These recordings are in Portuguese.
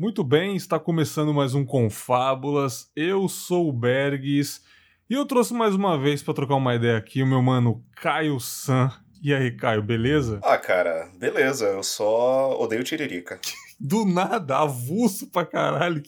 Muito bem, está começando mais um Confábulas. Eu sou o Bergs e eu trouxe mais uma vez para trocar uma ideia aqui o meu mano Caio San. E aí, Caio, beleza? Ah, cara, beleza. Eu só odeio tiririca. Do nada, avulso pra caralho.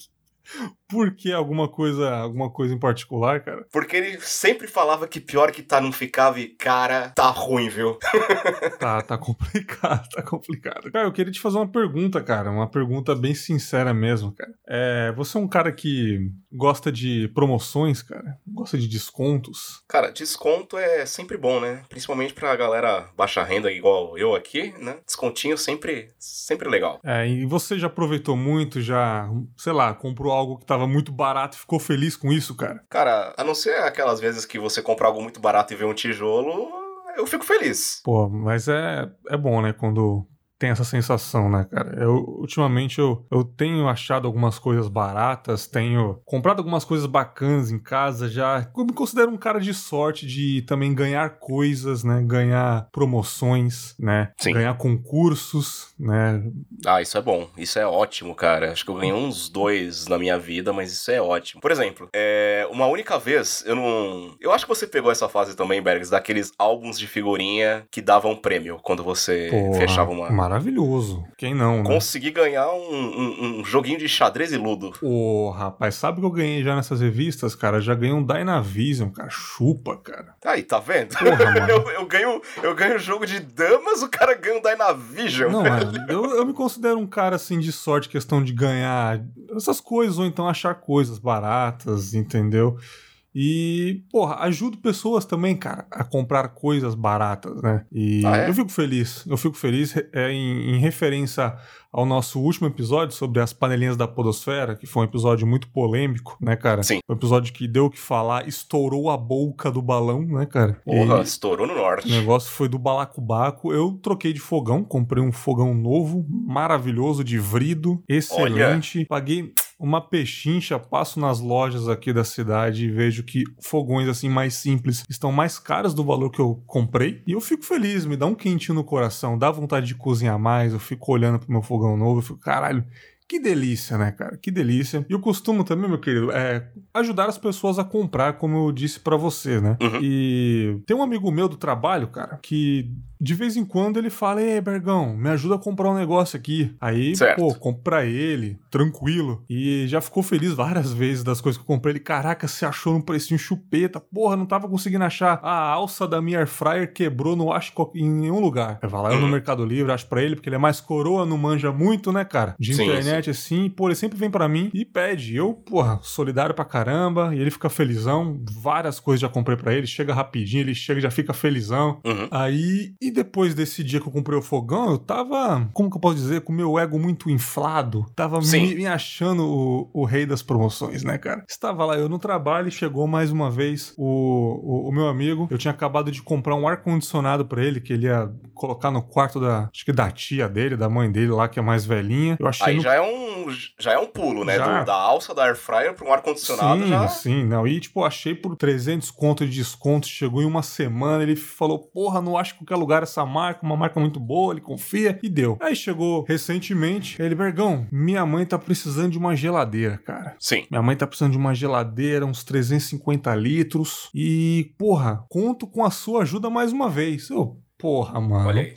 Por que alguma coisa, alguma coisa em particular, cara? Porque ele sempre falava que pior que tá não ficava e, cara, tá ruim, viu? tá, tá complicado, tá complicado. Cara, eu queria te fazer uma pergunta, cara. Uma pergunta bem sincera mesmo, cara. É, você é um cara que gosta de promoções, cara? Gosta de descontos? Cara, desconto é sempre bom, né? Principalmente pra galera baixa renda igual eu aqui, né? Descontinho sempre, sempre legal. É, e você já aproveitou muito, já, sei lá, comprou algo que tava muito barato e ficou feliz com isso, cara? Cara, a não ser aquelas vezes que você compra algo muito barato e vê um tijolo, eu fico feliz. Pô, mas é, é bom, né? Quando tem essa sensação, né, cara? Eu, ultimamente eu, eu tenho achado algumas coisas baratas, tenho comprado algumas coisas bacanas em casa já. Eu me considero um cara de sorte de também ganhar coisas, né? Ganhar promoções, né? Sim. Ganhar concursos, né? Ah, isso é bom. Isso é ótimo, cara. Acho que eu ganhei uns dois na minha vida, mas isso é ótimo. Por exemplo, é, uma única vez eu não. Eu acho que você pegou essa fase também, Bergs, daqueles álbuns de figurinha que davam prêmio quando você Porra, fechava uma maravilhoso. Quem não, né? Consegui ganhar um, um, um, joguinho de xadrez e ludo. Ô, oh, rapaz, sabe o que eu ganhei já nessas revistas, cara? Já ganhei um Dynavision, cara. Chupa, cara. Aí, tá vendo? Porra, eu, eu, ganho, eu ganho jogo de damas, o cara ganha um Dynavision. Não, mano, eu, eu me considero um cara, assim, de sorte, questão de ganhar essas coisas, ou então achar coisas baratas, entendeu? E, porra, ajudo pessoas também, cara, a comprar coisas baratas, né? E ah, é? eu fico feliz, eu fico feliz é, em, em referência ao nosso último episódio sobre as panelinhas da Podosfera, que foi um episódio muito polêmico, né, cara? Sim. Um episódio que deu o que falar, estourou a boca do balão, né, cara? Porra, e estourou no norte. O negócio foi do balacobaco. Eu troquei de fogão, comprei um fogão novo, maravilhoso, de vrido, excelente. Olha. Paguei uma pechincha, passo nas lojas aqui da cidade e vejo que fogões assim mais simples estão mais caros do valor que eu comprei. E eu fico feliz, me dá um quentinho no coração, dá vontade de cozinhar mais, eu fico olhando pro meu fogão novo, eu fico, caralho, que delícia, né, cara? Que delícia. E eu costumo também, meu querido, é ajudar as pessoas a comprar, como eu disse para você, né? Uhum. E tem um amigo meu do trabalho, cara, que de vez em quando ele fala: Ei, Bergão, me ajuda a comprar um negócio aqui. Aí, certo. pô, compra ele, tranquilo. E já ficou feliz várias vezes das coisas que eu comprei. Ele, caraca, você achou num precinho chupeta. Porra, não tava conseguindo achar. A alça da minha air fryer quebrou, não acho em nenhum lugar. Eu vou lá eu no uhum. Mercado Livre, acho pra ele, porque ele é mais coroa, não manja muito, né, cara? De sim, internet, sim. assim. Pô, ele sempre vem para mim e pede. Eu, porra, solidário pra caramba. E ele fica felizão. Várias coisas já comprei para ele. Chega rapidinho, ele chega e já fica felizão. Uhum. Aí, e depois desse dia que eu comprei o fogão, eu tava, como que eu posso dizer, com o meu ego muito inflado. Tava me, me, achando o, o, rei das promoções, né, cara? Estava lá eu no trabalho e chegou mais uma vez o, o, o meu amigo. Eu tinha acabado de comprar um ar-condicionado para ele, que ele ia colocar no quarto da, acho que da tia dele, da mãe dele lá, que é mais velhinha. Eu achei Aí no... já é um já é um pulo, né? Do, da alça da air fryer para um ar condicionado sim, já. Sim, não. E tipo, achei por 300 conto de desconto, chegou em uma semana, ele falou: "Porra, não acho que qualquer lugar essa marca, uma marca muito boa", ele confia e deu. Aí chegou recentemente, ele, Bergão, minha mãe tá precisando de uma geladeira, cara. Sim. Minha mãe tá precisando de uma geladeira, uns 350 litros e, porra, conto com a sua ajuda mais uma vez. Eu, porra, mano. Olha aí.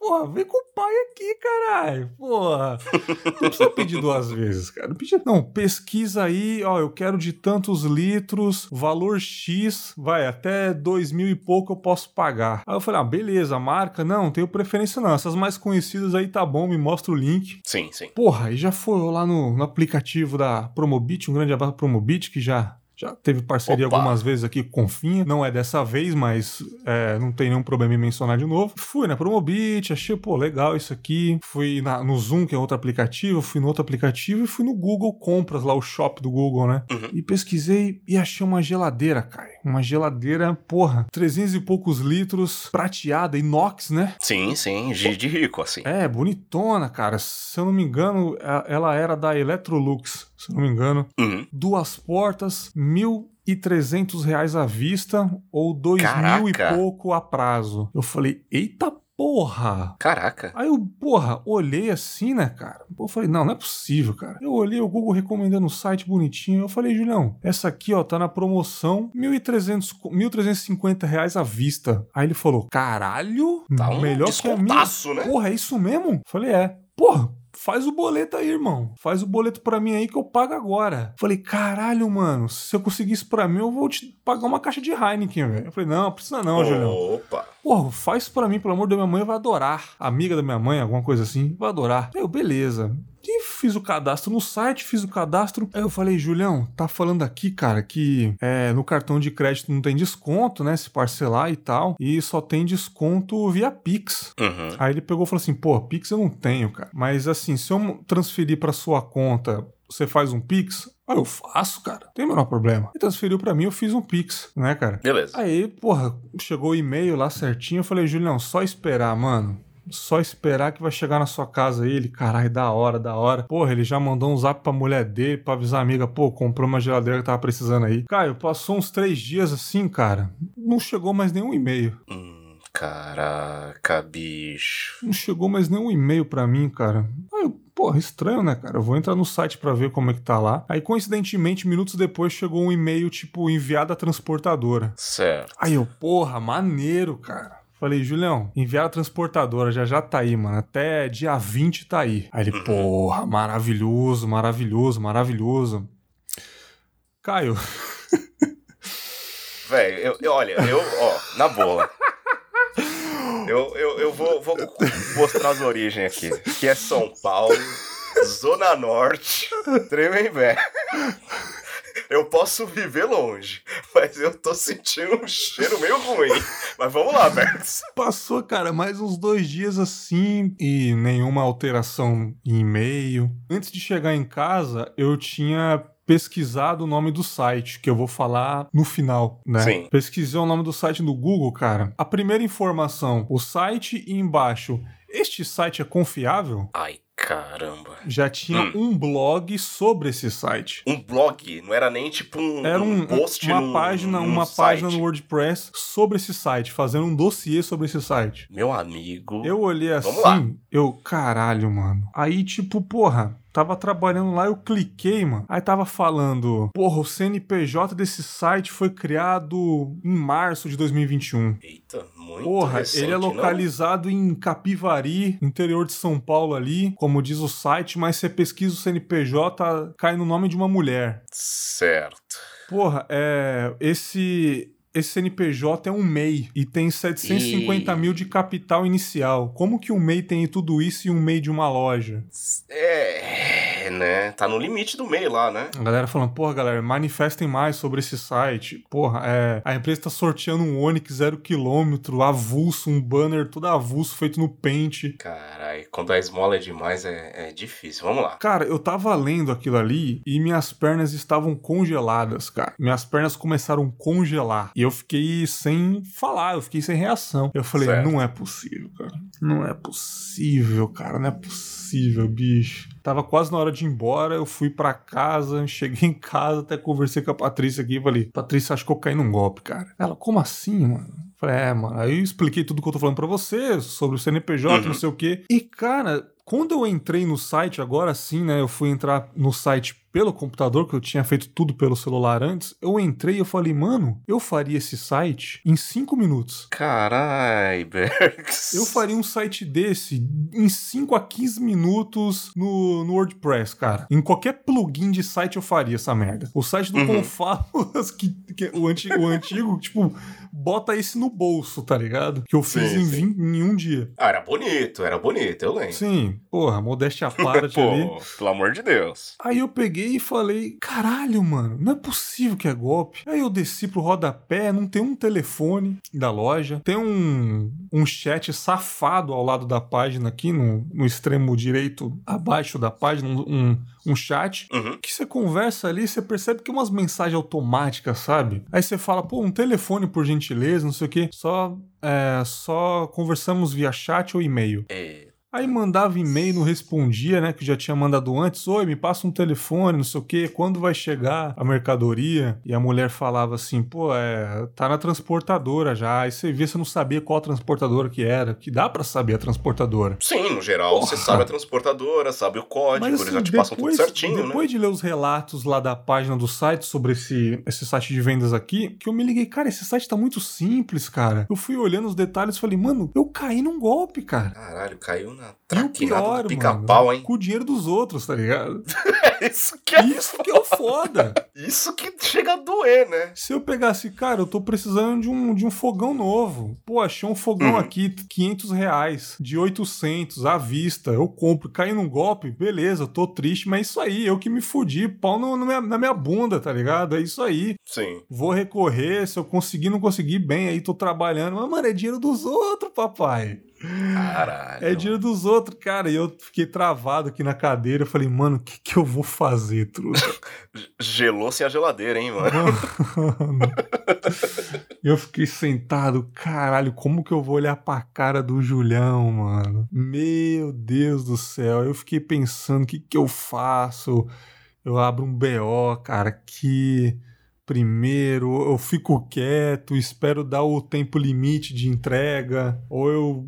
Porra, vem com o pai aqui, caralho. Porra. Não precisa pedir duas vezes, cara. Não, pedi... não, pesquisa aí, ó, eu quero de tantos litros, valor X, vai, até dois mil e pouco eu posso pagar. Aí eu falei, ah, beleza, marca, não, tenho preferência não. Essas mais conhecidas aí tá bom, me mostra o link. Sim, sim. Porra, e já foi lá no, no aplicativo da Promobit, um grande abraço Promobit, que já já teve parceria Opa. algumas vezes aqui com Confinha. Não é dessa vez, mas é, não tem nenhum problema em mencionar de novo. Fui na Promobit, achei, pô, legal isso aqui. Fui na, no Zoom, que é outro aplicativo, fui no outro aplicativo e fui no Google Compras, lá o shop do Google, né? Uhum. E pesquisei e achei uma geladeira, cara. Uma geladeira, porra, 300 e poucos litros, prateada, inox, né? Sim, sim, de rico, assim. É, bonitona, cara. Se eu não me engano, ela era da Electrolux se não me engano. Uhum. Duas portas, mil e trezentos reais à vista ou dois Caraca. mil e pouco a prazo. Eu falei, eita porra! Caraca. Aí eu, porra, olhei assim, né, cara? Eu falei, não, não é possível, cara. Eu olhei o Google recomendando o site bonitinho. Eu falei, Julião, essa aqui, ó, tá na promoção, 1.300, 1.350 reais à vista. Aí ele falou, caralho, Tá um melhor que a minha. né? Porra, é isso mesmo? Eu falei, é. Porra, faz o boleto aí, irmão. Faz o boleto pra mim aí que eu pago agora. Falei, caralho, mano, se eu conseguir isso pra mim, eu vou te pagar uma caixa de Heineken, velho. Eu falei, não, precisa não, Julião. Opa. Porra, faz pra mim, pelo amor da minha mãe, vai adorar. Amiga da minha mãe, alguma coisa assim, vai adorar. Eu, beleza. E fiz o cadastro no site, fiz o cadastro. Aí eu falei, Julião, tá falando aqui, cara, que é, no cartão de crédito não tem desconto, né? Se parcelar e tal. E só tem desconto via Pix. Uhum. Aí ele pegou e falou assim: pô, Pix eu não tenho, cara. Mas assim, se eu transferir pra sua conta, você faz um Pix? Ah, eu faço, cara. Não tem o menor problema. Ele transferiu pra mim, eu fiz um Pix, né, cara? Beleza. Aí, porra, chegou o e-mail lá certinho. Eu falei, Julião, só esperar, mano. Só esperar que vai chegar na sua casa aí. Ele, caralho, da hora, da hora. Porra, ele já mandou um zap pra mulher dele pra avisar a amiga, pô, comprou uma geladeira que tava precisando aí. Caio, passou uns três dias assim, cara. Não chegou mais nenhum e-mail. Hum, caraca, bicho. Não chegou mais nenhum e-mail pra mim, cara. Aí eu, porra, estranho, né, cara? Eu vou entrar no site pra ver como é que tá lá. Aí, coincidentemente, minutos depois chegou um e-mail, tipo, enviado à transportadora. Certo. Aí eu, porra, maneiro, cara. Falei, Julião, enviar a transportadora, já já tá aí, mano. Até dia 20 tá aí. Aí ele, porra, maravilhoso, maravilhoso, maravilhoso. Caio, Velho, eu, eu- olha, eu, ó, na boa. Eu, eu, eu vou, vou mostrar as origens aqui. Que é São Paulo, Zona Norte, Tremembé. Eu posso viver longe, mas eu tô sentindo um cheiro meio ruim. Mas vamos lá, Bergs. passou, cara, mais uns dois dias assim e nenhuma alteração em e-mail. Antes de chegar em casa, eu tinha pesquisado o nome do site, que eu vou falar no final, né? Sim. Pesquisei o nome do site no Google, cara. A primeira informação, o site e embaixo, este site é confiável? Ai, caramba. Já tinha Hum. um blog sobre esse site. Um blog, não era nem tipo um, Era um, post uma num- página, num uma site. página no WordPress sobre esse site, fazendo um dossiê sobre esse site. Meu amigo. Eu olhei assim, eu, caralho, mano. Aí, tipo, porra, tava trabalhando lá, eu cliquei, mano. Aí tava falando, porra, o CNPJ desse site foi criado em março de 2021. Eita, muito Porra, recente, ele é não? localizado em Capivari, interior de São Paulo ali, como diz o site, mas você pesquisa o CNPJ, cai no nome de uma mulher. Certo. Porra, é. Esse. Esse CNPJ é um MEI e tem 750 E- mil de capital inicial. Como que um MEI tem tudo isso e um MEI de uma loja? É, né? Tá no limite do meio lá, né? A galera falando, porra, galera, manifestem mais sobre esse site. Porra, é, a empresa tá sorteando um Onix zero quilômetro, avulso, um banner todo avulso, feito no Paint. Caralho, quando a esmola é demais é, é difícil. Vamos lá. Cara, eu tava lendo aquilo ali e minhas pernas estavam congeladas, cara. Minhas pernas começaram a congelar. E eu fiquei sem falar, eu fiquei sem reação. Eu falei, Certo. não é possível, cara. Não é possível, cara. Não é possível, bicho. Tava quase na hora de ir embora, eu fui pra casa, cheguei em casa, até conversei com a Patrícia aqui e falei, Patrícia, acho que eu caí num golpe, cara. Ela, como assim, mano? Falei, é, mano. Aí eu expliquei tudo que eu tô falando pra você, sobre o CNPJ, Uhum. não sei o quê. E, cara, quando eu entrei no site, agora sim, né? Eu fui entrar no site pelo computador, que eu tinha feito tudo pelo celular antes. Eu entrei e eu falei, mano, eu faria esse site em 5 minutos. Carai, Bergs. Eu faria um site desse em 5 a 15 minutos no, no WordPress, cara. Em qualquer plugin de site eu faria essa merda. O site do Uhum. Que, que o, antigo, o antigo, tipo, bota esse no bolso, tá ligado? Que eu fiz Sim, em, sim. 20 em um dia. Ah, era bonito, era bonito, eu lembro. Sim, porra, modéstia à parte ali. Pô, pelo amor de Deus. Aí eu peguei e falei, caralho, mano, não é possível que é golpe. Aí eu desci pro rodapé, não tem um telefone da loja, tem um, um chat safado ao lado da página aqui, no, no extremo direito abaixo da página, um, um chat. Uhum. Que você conversa ali, você percebe que é umas mensagens automáticas, sabe? Aí você fala, pô, um telefone por gentileza, não sei o quê. Só, é, só conversamos via chat ou e-mail. É, Aí mandava e-mail, não respondia, né? Que já tinha mandado antes. Oi, me passa um telefone, não sei o quê. Quando vai chegar a mercadoria? E a mulher falava assim, pô, é, tá na transportadora já. Aí você vê, você não sabia qual transportadora que era. Que dá para saber a transportadora. Sim, no geral, Porra. você sabe a transportadora, sabe o código, Mas, assim, eles já te depois, passam tudo certinho, né? Depois né? de ler os relatos lá da página do site sobre esse, esse site de vendas aqui, que eu me liguei, cara, esse site tá muito simples, cara. Eu fui olhando os detalhes e falei, mano, eu caí num golpe, cara. Caralho, caiu na traquinada do pica-pau, hein? Com o dinheiro dos outros, tá ligado? Isso que é Isso que é o foda. Isso que chega a doer, né? Se eu pegasse, cara, eu tô precisando de um, de um fogão novo. Pô, achei um fogão uhum. aqui, 500 reais, de 800 à vista. Eu compro, caí num golpe, beleza, eu tô triste, mas é isso aí, eu que me fudi, pau no, no minha, na minha bunda, tá ligado? É isso aí. Sim. Vou recorrer, se eu conseguir, não conseguir, bem, aí tô trabalhando. Mas, mano, é dinheiro dos outros, papai. Caralho. É dinheiro dos outros, cara. E eu fiquei travado aqui na cadeira. Eu falei, mano, o que, que eu vou fazer, truta? Gelou sem a geladeira, hein, mano? mano? eu fiquei sentado, caralho, como que eu vou olhar pra cara do Julião, mano? Meu Deus do céu. Eu fiquei pensando, o que, que eu faço? Eu abro um BO, cara, que primeiro, eu fico quieto, espero dar o tempo limite de entrega, ou eu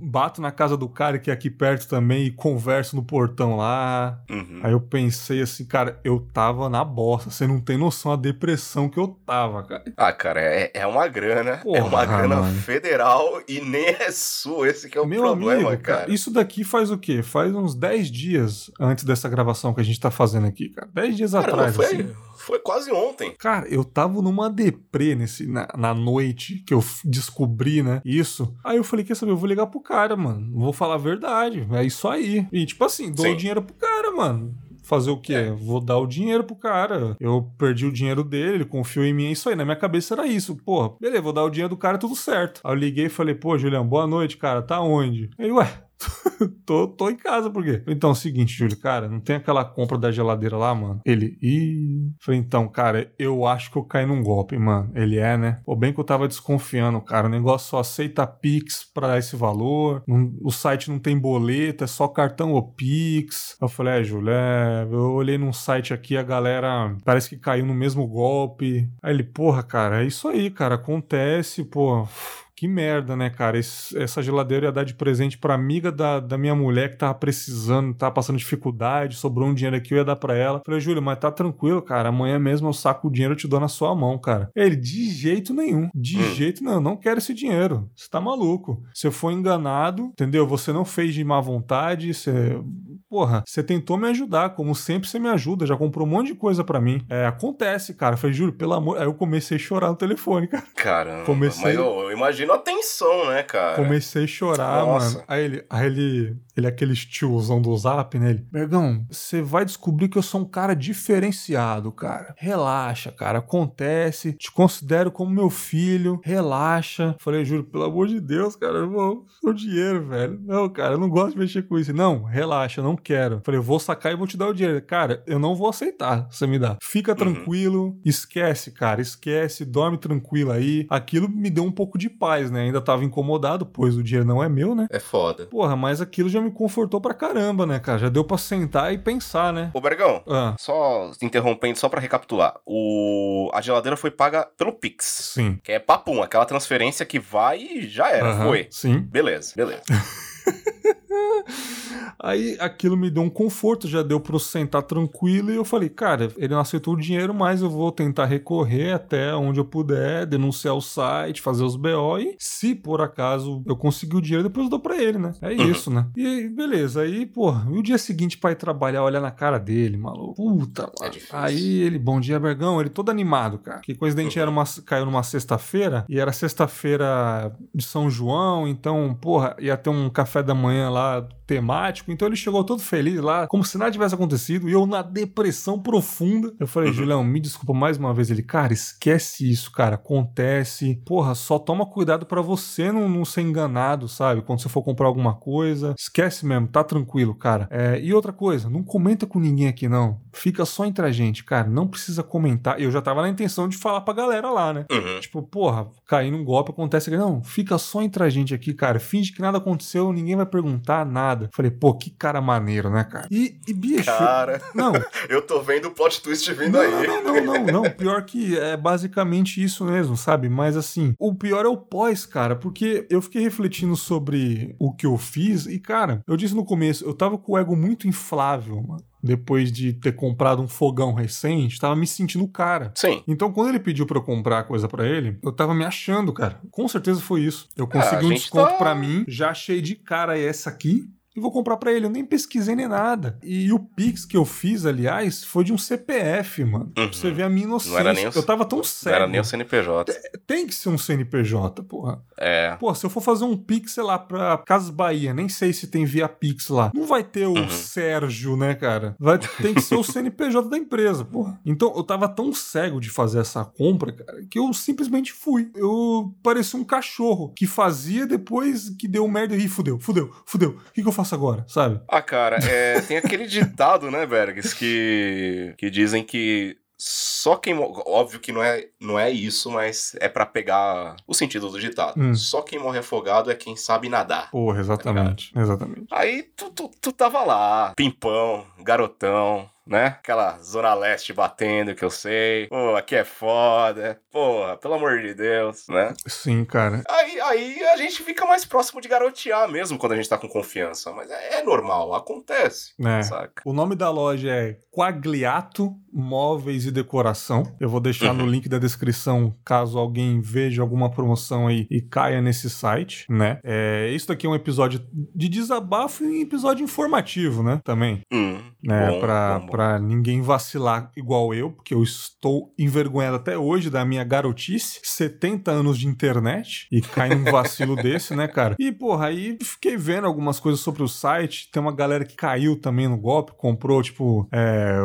bato na casa do cara que é aqui perto também e converso no portão lá. Uhum. Aí eu pensei assim, cara, eu tava na bosta, você não tem noção da depressão que eu tava, cara. Ah, cara, é, é uma grana, é Porra, é uma grana mano. federal e nem é sua, esse que é o Meu problema, amigo, cara. Isso daqui faz o quê? Faz uns 10 dias antes dessa gravação que a gente tá fazendo aqui, cara. 10 dias cara, atrás, foi... assim. Foi quase ontem. Cara, eu tava numa deprê nesse, na, na noite que eu descobri, né? Isso. Aí eu falei, quer saber? Eu vou ligar pro cara, mano. Vou falar a verdade. É isso aí. E tipo assim, dou Sim. o dinheiro pro cara, mano fazer o quê? É. Vou dar o dinheiro pro cara. Eu perdi o dinheiro dele, ele confiou em mim, é isso aí. Na minha cabeça era isso. Porra, beleza, vou dar o dinheiro do cara, tudo certo. Aí eu liguei e falei, pô, Julião, boa noite, cara, tá onde? Aí, ué, tô, tô em casa, por quê? Então, é o seguinte, Júlio, cara, não tem aquela compra da geladeira lá, mano? Ele, ih. Falei, então, cara, eu acho que eu caí num golpe, mano. Ele é, né? Pô, bem que eu tava desconfiando, cara. O negócio só aceita Pix pra esse valor. Não, o site não tem boleto, é só cartão ou Pix. Eu falei, é, Júlio, é. Eu olhei num site aqui, a galera parece que caiu no mesmo golpe. Aí ele, porra, cara, é isso aí, cara. Acontece, pô que merda, né, cara? Esse, essa geladeira ia dar de presente pra amiga da, da minha mulher que tava precisando, tava passando dificuldade, sobrou um dinheiro aqui, eu ia dar pra ela. Falei, Júlio, mas tá tranquilo, cara. Amanhã mesmo eu saco o dinheiro e te dou na sua mão, cara. Ele, de jeito nenhum. De hum. jeito nenhum. Não quero esse dinheiro. Você tá maluco. Você foi enganado, entendeu? Você não fez de má vontade, você. Porra, você tentou me ajudar, como sempre você me ajuda, já comprou um monte de coisa para mim. É, acontece, cara. Eu falei, Júlio, pelo amor. Aí eu comecei a chorar no telefone, cara. Caramba. Comecei... Mas eu, eu imagino imagino a tensão, né, cara? Comecei a chorar, Nossa. mano. Aí ele, aí ele, ele é aquele tiozão do zap, né? Ele, Bergão, você vai descobrir que eu sou um cara diferenciado, cara. Relaxa, cara. Acontece. Te considero como meu filho. Relaxa. Falei, juro, pelo amor de Deus, cara, eu vou. Seu dinheiro, velho. Não, cara, eu não gosto de mexer com isso. Não, relaxa, eu não quero. Falei, eu vou sacar e vou te dar o dinheiro. Cara, eu não vou aceitar. Você me dá. Fica uhum. tranquilo. Esquece, cara. Esquece. Dorme tranquilo aí. Aquilo me deu um pouco de paz né? Ainda tava incomodado, pois o dinheiro não é meu, né? É foda. Porra, mas aquilo já me confortou pra caramba, né, cara? Já deu pra sentar e pensar, né? Ô, Bergão, ah. só interrompendo, só pra recapitular. O... A geladeira foi paga pelo Pix. Sim. Que é papum, aquela transferência que vai e já era, foi. Sim. Beleza, beleza. Aí aquilo me deu um conforto, já deu pra eu sentar tranquilo e eu falei, cara, ele não aceitou o dinheiro, mas eu vou tentar recorrer até onde eu puder, denunciar o site, fazer os BO e se por acaso eu conseguir o dinheiro, depois eu dou pra ele, né? É uhum. isso, né? E beleza, aí, pô, e o dia seguinte pra ir trabalhar, olhar na cara dele, maluco. Puta, é aí ele, bom dia, Bergão, ele todo animado, cara. Que coincidente uhum. era uma, caiu numa sexta-feira e era sexta-feira de São João, então, porra, ia ter um café da manhã lá temático. Então ele chegou todo feliz lá, como se nada tivesse acontecido, e eu na depressão profunda. Eu falei, uhum. Julião, me desculpa mais uma vez. Ele, cara, esquece isso, cara. Acontece. Porra, só toma cuidado para você não, não ser enganado, sabe? Quando você for comprar alguma coisa. Esquece mesmo, tá tranquilo, cara. É, e outra coisa, não comenta com ninguém aqui, não. Fica só entre a gente, cara. Não precisa comentar. Eu já tava na intenção de falar pra galera lá, né? Uhum. Tipo, porra, cair num golpe acontece. Não, fica só entre a gente aqui, cara. Finge que nada aconteceu, ninguém vai perguntar nada. Falei, pô, que cara maneiro, né, cara? E, e bicho. Cara, não. eu tô vendo o plot twist vindo não, aí. Não, não, não, não. Pior que é basicamente isso mesmo, sabe? Mas assim, o pior é o pós, cara, porque eu fiquei refletindo sobre o que eu fiz e, cara, eu disse no começo, eu tava com o ego muito inflável, mano depois de ter comprado um fogão recente, tava me sentindo cara. Sim. Então, quando ele pediu para eu comprar coisa para ele, eu tava me achando, cara. Com certeza foi isso. Eu consegui ah, um desconto tá... para mim, já achei de cara essa aqui e vou comprar para ele. Eu nem pesquisei nem nada. E o Pix que eu fiz, aliás, foi de um CPF, mano. Uhum. Pra você ver a minha inocência. Não era nem o... Eu tava tão cego. Não era nem o CNPJ. Tem que ser um CNPJ, porra. É. Pô, se eu for fazer um Pix, sei lá, pra Casas Bahia, nem sei se tem via Pix lá. Não vai ter o uhum. Sérgio, né, cara? Vai, tem que ser o CNPJ da empresa, porra. Então, eu tava tão cego de fazer essa compra, cara, que eu simplesmente fui. Eu parecia um cachorro que fazia depois que deu merda e fudeu, fudeu, fudeu. O que, que eu faço? Faço agora, sabe? Ah, cara, é, tem aquele ditado, né, Bergs, que, que dizem que só quem. Óbvio que não é, não é isso, mas é para pegar o sentido do ditado. Hum. Só quem morre afogado é quem sabe nadar. Porra, exatamente. Tá exatamente. Aí tu, tu, tu tava lá, pimpão, garotão, né? Aquela zona leste batendo que eu sei. Pô, aqui é foda. Porra, pelo amor de Deus, né? Sim, cara. Aí, aí a gente fica mais próximo de garotear mesmo quando a gente tá com confiança. Mas é, é normal, acontece. É. Saca? O nome da loja é Quagliato Móveis e Decoração. Eu vou deixar uhum. no link da descrição caso alguém veja alguma promoção aí e caia nesse site, né? É, isso aqui é um episódio de desabafo e um episódio informativo, né? Também. Uhum. Né? Bom, pra, bom, bom para ninguém vacilar igual eu, porque eu estou envergonhado até hoje da minha garotice, 70 anos de internet e cai num vacilo desse, né, cara? E, porra, aí fiquei vendo algumas coisas sobre o site, tem uma galera que caiu também no golpe, comprou, tipo, é,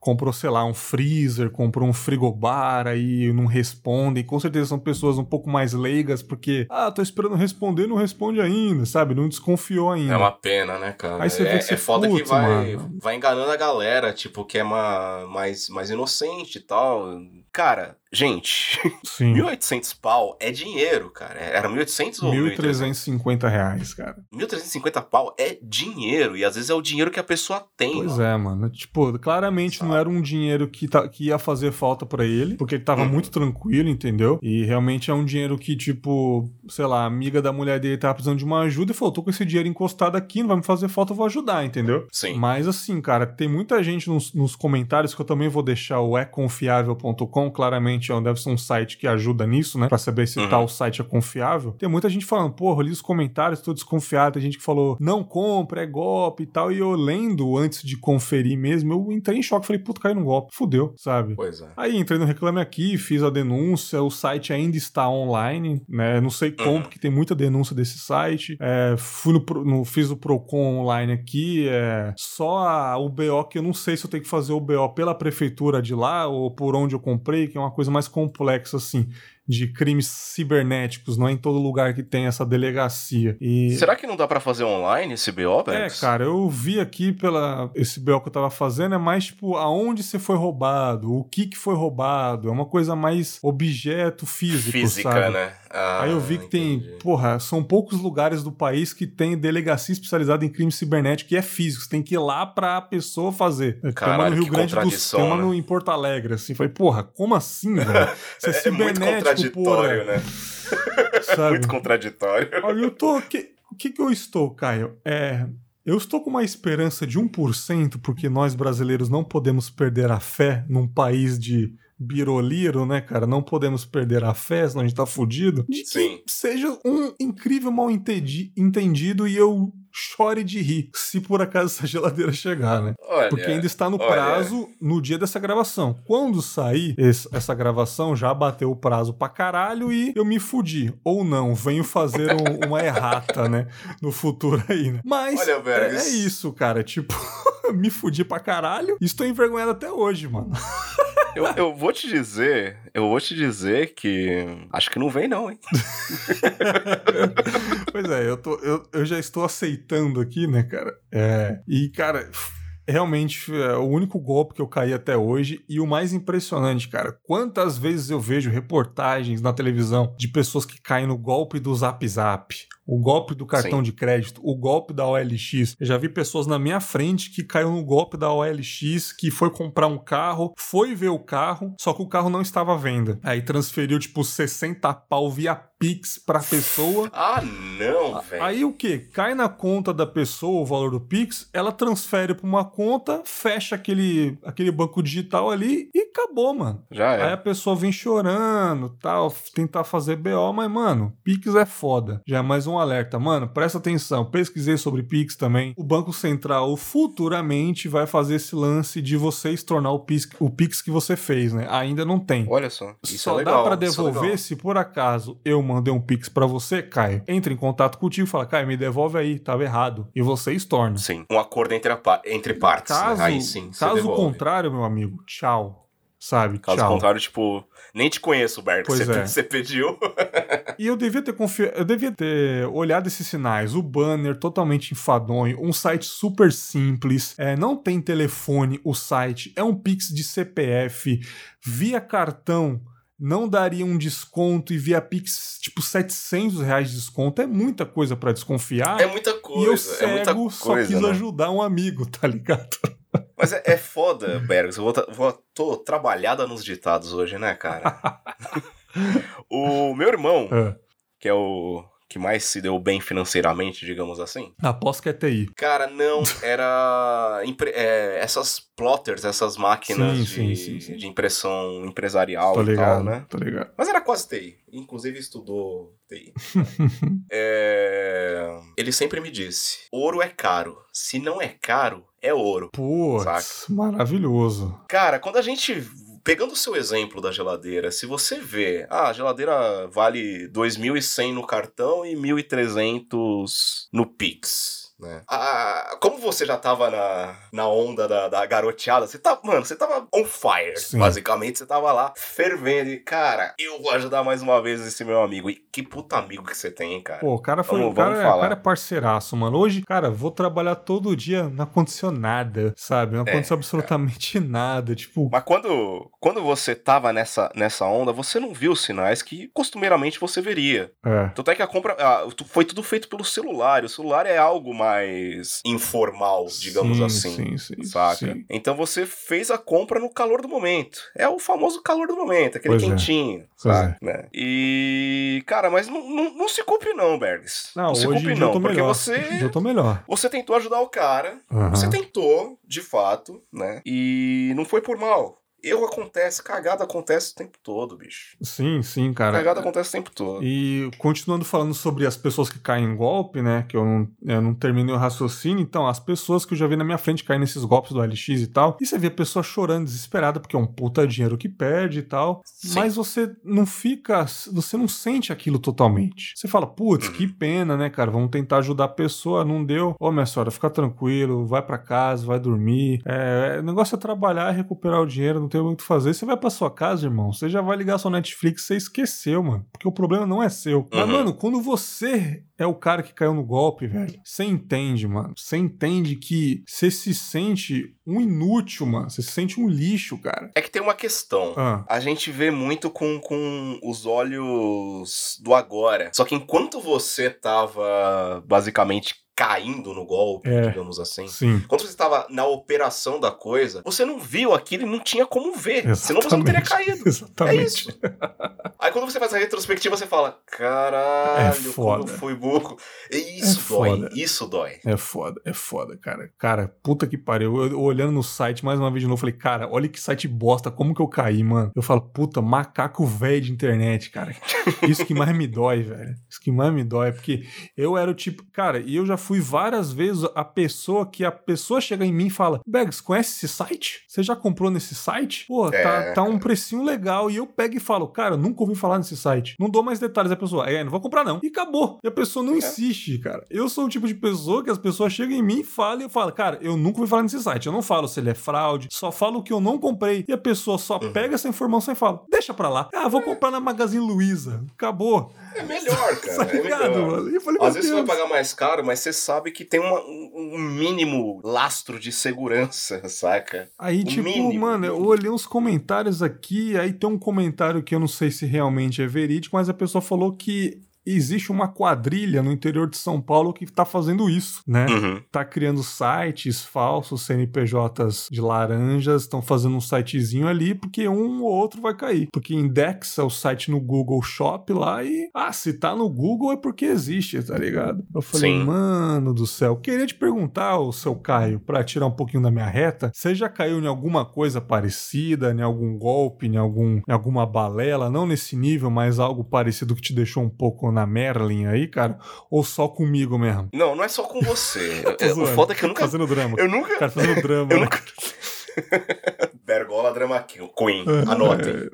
comprou, sei lá, um freezer, comprou um frigobar, aí não respondem, com certeza são pessoas um pouco mais leigas, porque, ah, tô esperando responder, não responde ainda, sabe? Não desconfiou ainda. É uma pena, né, cara? Aí você é, vê que você, é foda que vai, vai enganando a galera, tipo, que é uma, mais, mais inocente e tal. Cara, gente, Sim. 1.800 pau é dinheiro, cara. Era 1.800 ou 1.350 reais, cara. 1.350 pau é dinheiro. E às vezes é o dinheiro que a pessoa tem. Pois é, mano. Tipo, claramente Sabe? não era um dinheiro que, tá, que ia fazer falta para ele, porque ele tava hum. muito tranquilo, entendeu? E realmente é um dinheiro que, tipo, sei lá, a amiga da mulher dele tava precisando de uma ajuda e falou: tô com esse dinheiro encostado aqui, não vai me fazer falta, eu vou ajudar, entendeu? Sim. Mas assim, cara, tem muita gente nos, nos comentários que eu também vou deixar o econfiável.com claramente é deve ser um site que ajuda nisso, né? Pra saber se uhum. tal site é confiável. Tem muita gente falando, porra, eu li os comentários, tô desconfiado. Tem gente que falou, não compra, é golpe e tal. E eu lendo antes de conferir mesmo, eu entrei em choque. Falei, puta, caiu no golpe. Fudeu, sabe? Pois é. Aí entrei no Reclame Aqui, fiz a denúncia. O site ainda está online, né? Não sei como, uhum. porque tem muita denúncia desse site. É, fui no, no, fiz o Procon online aqui. É, só o BO que eu não sei se eu tenho que fazer o BO pela prefeitura de lá ou por onde eu comprei, que é uma coisa mais complexa assim de crimes cibernéticos, não é em todo lugar que tem essa delegacia. E... Será que não dá para fazer online esse BO, Bex? É, cara, eu vi aqui pela esse BO que eu tava fazendo, é mais tipo aonde você foi roubado, o que que foi roubado, é uma coisa mais objeto físico, Física, sabe? né? Ah, Aí eu vi que entendi. tem, porra, são poucos lugares do país que tem delegacia especializada em crime cibernético e é físico, você tem que ir lá pra pessoa fazer. Caralho, tem uma no Rio Grande do Sul, tem uma né? em Porto Alegre, assim, falei, porra, como assim, velho? Isso é, é cibernético, contraditório, né? Muito contraditório. Olha, eu tô. Que, o que, que eu estou, Caio? É. Eu estou com uma esperança de 1%, porque nós brasileiros não podemos perder a fé num país de biroliro, né, cara? Não podemos perder a fé, senão a gente tá fudido. De Sim. que seja um incrível mal entendi, entendido e eu chore de rir se por acaso essa geladeira chegar, né? Olha, Porque ainda está no olha. prazo no dia dessa gravação. Quando sair esse- essa gravação, já bateu o prazo pra caralho e eu me fudi. Ou não, venho fazer um- uma errata, né? No futuro aí, né? Mas Olha, é, velho, é isso- isso, cara. Tipo, me fudi pra caralho e estou envergonhado até hoje, mano. Eu, eu vou te dizer, eu vou te dizer que acho que não vem não, hein? pois é, eu, tô, eu, eu já estou aceitando aqui, né, cara? É, e, cara, realmente é o único golpe que eu caí até hoje. E o mais impressionante, cara, quantas vezes eu vejo reportagens na televisão de pessoas que caem no golpe do Zap Zap, o golpe do cartão Sim. de crédito, o golpe da OLX. Eu já vi pessoas na minha frente que caiu no golpe da OLX, que foi comprar um carro, foi ver o carro, só que o carro não estava à venda. Aí transferiu, tipo, 60 pau via Pix pra pessoa. Ah, não, velho. Aí o que? Cai na conta da pessoa o valor do Pix, ela transfere pra uma conta, fecha aquele, aquele banco digital ali e acabou, mano. Já Aí é. a pessoa vem chorando, tal, tentar fazer BO, mas, mano, Pix é foda. Já é mais um alerta. Mano, presta atenção. Pesquisei sobre Pix também. O Banco Central futuramente vai fazer esse lance de você estornar o Pix, o Pix que você fez, né? Ainda não tem. Olha só. Isso Só é legal. dá pra isso é devolver se por acaso eu mandei um pix pra você, Caio. Entra em contato contigo e fala, Caio, me devolve aí, tava errado. E você estorna. Sim, um acordo entre, a entre partes. né? Caso, Aí sim, caso contrário, meu amigo, tchau. Sabe? Caso tchau. contrário, tipo, nem te conheço, Berg. Pois Você, é. você pediu. E eu devia ter confi... eu devia ter olhado esses sinais. O banner totalmente enfadonho, um site super simples, é, não tem telefone o site, é um Pix de CPF, via cartão não daria um desconto e via Pix tipo 700 reais de desconto. É muita coisa pra desconfiar. É muita e eu coisa. é muita cego só coisa. quis né? ajudar um amigo, tá ligado? Mas é, é foda, Bergs. Eu vou, vou- tô trabalhada nos ditados hoje, né, cara? o meu irmão, É. que é o que mais se deu bem financeiramente, digamos assim. Aposto que é TI. Cara, não, era empre- é, essas plotters, essas máquinas Sim, de, sim, sim, de impressão empresarial Tô e tal, ligado, né? tô ligado. Mas era quase TI. Inclusive estudou TI. É, Ele sempre me disse: ouro é caro. Se não é caro, é ouro. Putz, Saca. maravilhoso. Cara, quando a gente. Pegando o seu exemplo da geladeira, se você vê, ah, a geladeira vale 2.100 no cartão e 1.300 no Pix. Né? Ah, como você já tava na, na onda da, da garoteada, você tá, mano, você tava on fire, Sim. basicamente, você tava lá fervendo e, cara, eu vou ajudar mais uma vez esse meu amigo. E que puta amigo que você tem, hein, cara. Pô, o cara foi. Vamos- o, cara, vamos é- falar. cara é parceiraço, mano. Hoje, cara, vou trabalhar todo dia na condicionada, sabe? Não É, aconteceu absolutamente nada. Tipo, Mas quando, quando você tava nessa, nessa onda, você não viu os sinais que costumeiramente você veria. é. Tanto é que a compra tu- foi tudo feito pelo celular. O celular é algo mais informal, digamos Sim, assim. Sim, sim. Saca? sim. Então você fez a compra no calor do momento. É o famoso calor do momento, aquele Pois é. quentinho. Pois saca? Né? E, cara, mas não, não, não se culpe, não, Bergs. Não, se hoje culpe, não. tô Porque melhor. você. Eu tô melhor. Você tentou ajudar o cara. Aham. Você tentou, de fato, né? E não foi por mal. Erro acontece, cagada acontece o tempo todo, bicho. Sim, sim, cara. Cagada acontece o tempo todo. E continuando falando sobre as pessoas que caem em golpe, né? Que eu não, eu não terminei o raciocínio. Então, as pessoas que eu já vi na minha frente cair nesses golpes do LX e tal. E você vê a pessoa chorando, desesperada, porque é um puta dinheiro que perde e tal. Sim. Mas você não fica. Você não sente aquilo totalmente. Você fala, putz, Uhum. que pena, né, cara? Vamos tentar ajudar a pessoa. Não deu. Ô, minha senhora, fica tranquilo, vai pra casa, vai dormir. É, o negócio é trabalhar e recuperar o dinheiro, não tem muito o que fazer. Você vai pra sua casa, irmão. Você já vai ligar sua Netflix, você esqueceu, mano. Porque o problema não é seu. Mas, Uhum. mano, quando você é o cara que caiu no golpe, velho, você entende, mano. Você entende que você se sente um inútil, mano. Você se sente um lixo, cara. É que tem uma questão. Ah, A gente vê muito com, com os olhos do agora. Só que enquanto você tava basicamente caindo no golpe, É. digamos assim. sim. Quando você estava na operação da coisa, você não viu aquilo e não tinha como ver. Senão você não teria Exatamente. caído. Exatamente. É isso. Aí quando você faz a retrospectiva, você fala: caralho, É como foda. eu fui burro. E Isso É dói, foda. isso dói. É foda, é foda, cara. Cara, puta que pariu. Eu, eu olhando no site mais uma vez de novo, falei, cara, olha que site bosta, como que eu caí, mano? Eu falo, puta, macaco velho de internet, cara. Isso que mais me dói, velho. Isso que mais me dói, porque eu era o tipo. Cara, e eu já fui várias vezes a pessoa que a pessoa chega em mim e fala: Bags, conhece esse site? Você já comprou nesse site? Pô, tá, é. tá, um precinho legal. E eu pego e falo, cara, nunca ouvi falar nesse site. Não dou mais detalhes. A pessoa, é, não vou comprar não. E acabou. E a pessoa não é. insiste, cara. Eu sou o tipo de pessoa que as pessoas chegam em mim e falam e eu falo, cara, eu nunca ouvi falar nesse site. Eu não falo se ele é fraude, só falo o que eu não comprei. E a pessoa só uhum. pega essa informação e fala, deixa pra lá. Ah, vou comprar na Magazine Luiza. Acabou. É melhor, cara. tá ligado, é melhor. mano? Falei, Às vezes Deus. você vai pagar mais caro, mas você sabe que tem uma, um mínimo lastro de segurança, saca? Aí, o tipo, mínimo, mano, eu olhei uns comentários aqui, aí tem um comentário que eu não sei se realmente é verídico, mas a pessoa falou que existe uma quadrilha no interior de São Paulo que está fazendo isso, né? Uhum. Tá criando sites falsos, CNPJs de laranjas, estão fazendo um sitezinho ali porque um ou outro vai cair. Porque indexa o site no Google Shop lá e, ah, se tá no Google é porque existe, tá ligado? Eu falei, Sim. mano do céu, queria te perguntar, o seu Caio, para tirar um pouquinho da minha reta, você já caiu em alguma coisa parecida, em algum golpe, em, algum, em alguma balela, não nesse nível, mas algo parecido que te deixou um pouco na Merlin aí, cara? Ou só comigo mesmo? Não, não é só com você. é, o foda é que eu nunca. Fazendo drama. Eu nunca. Cara, fazendo drama. eu né? nunca. Bergola Drama Queen. Anotem.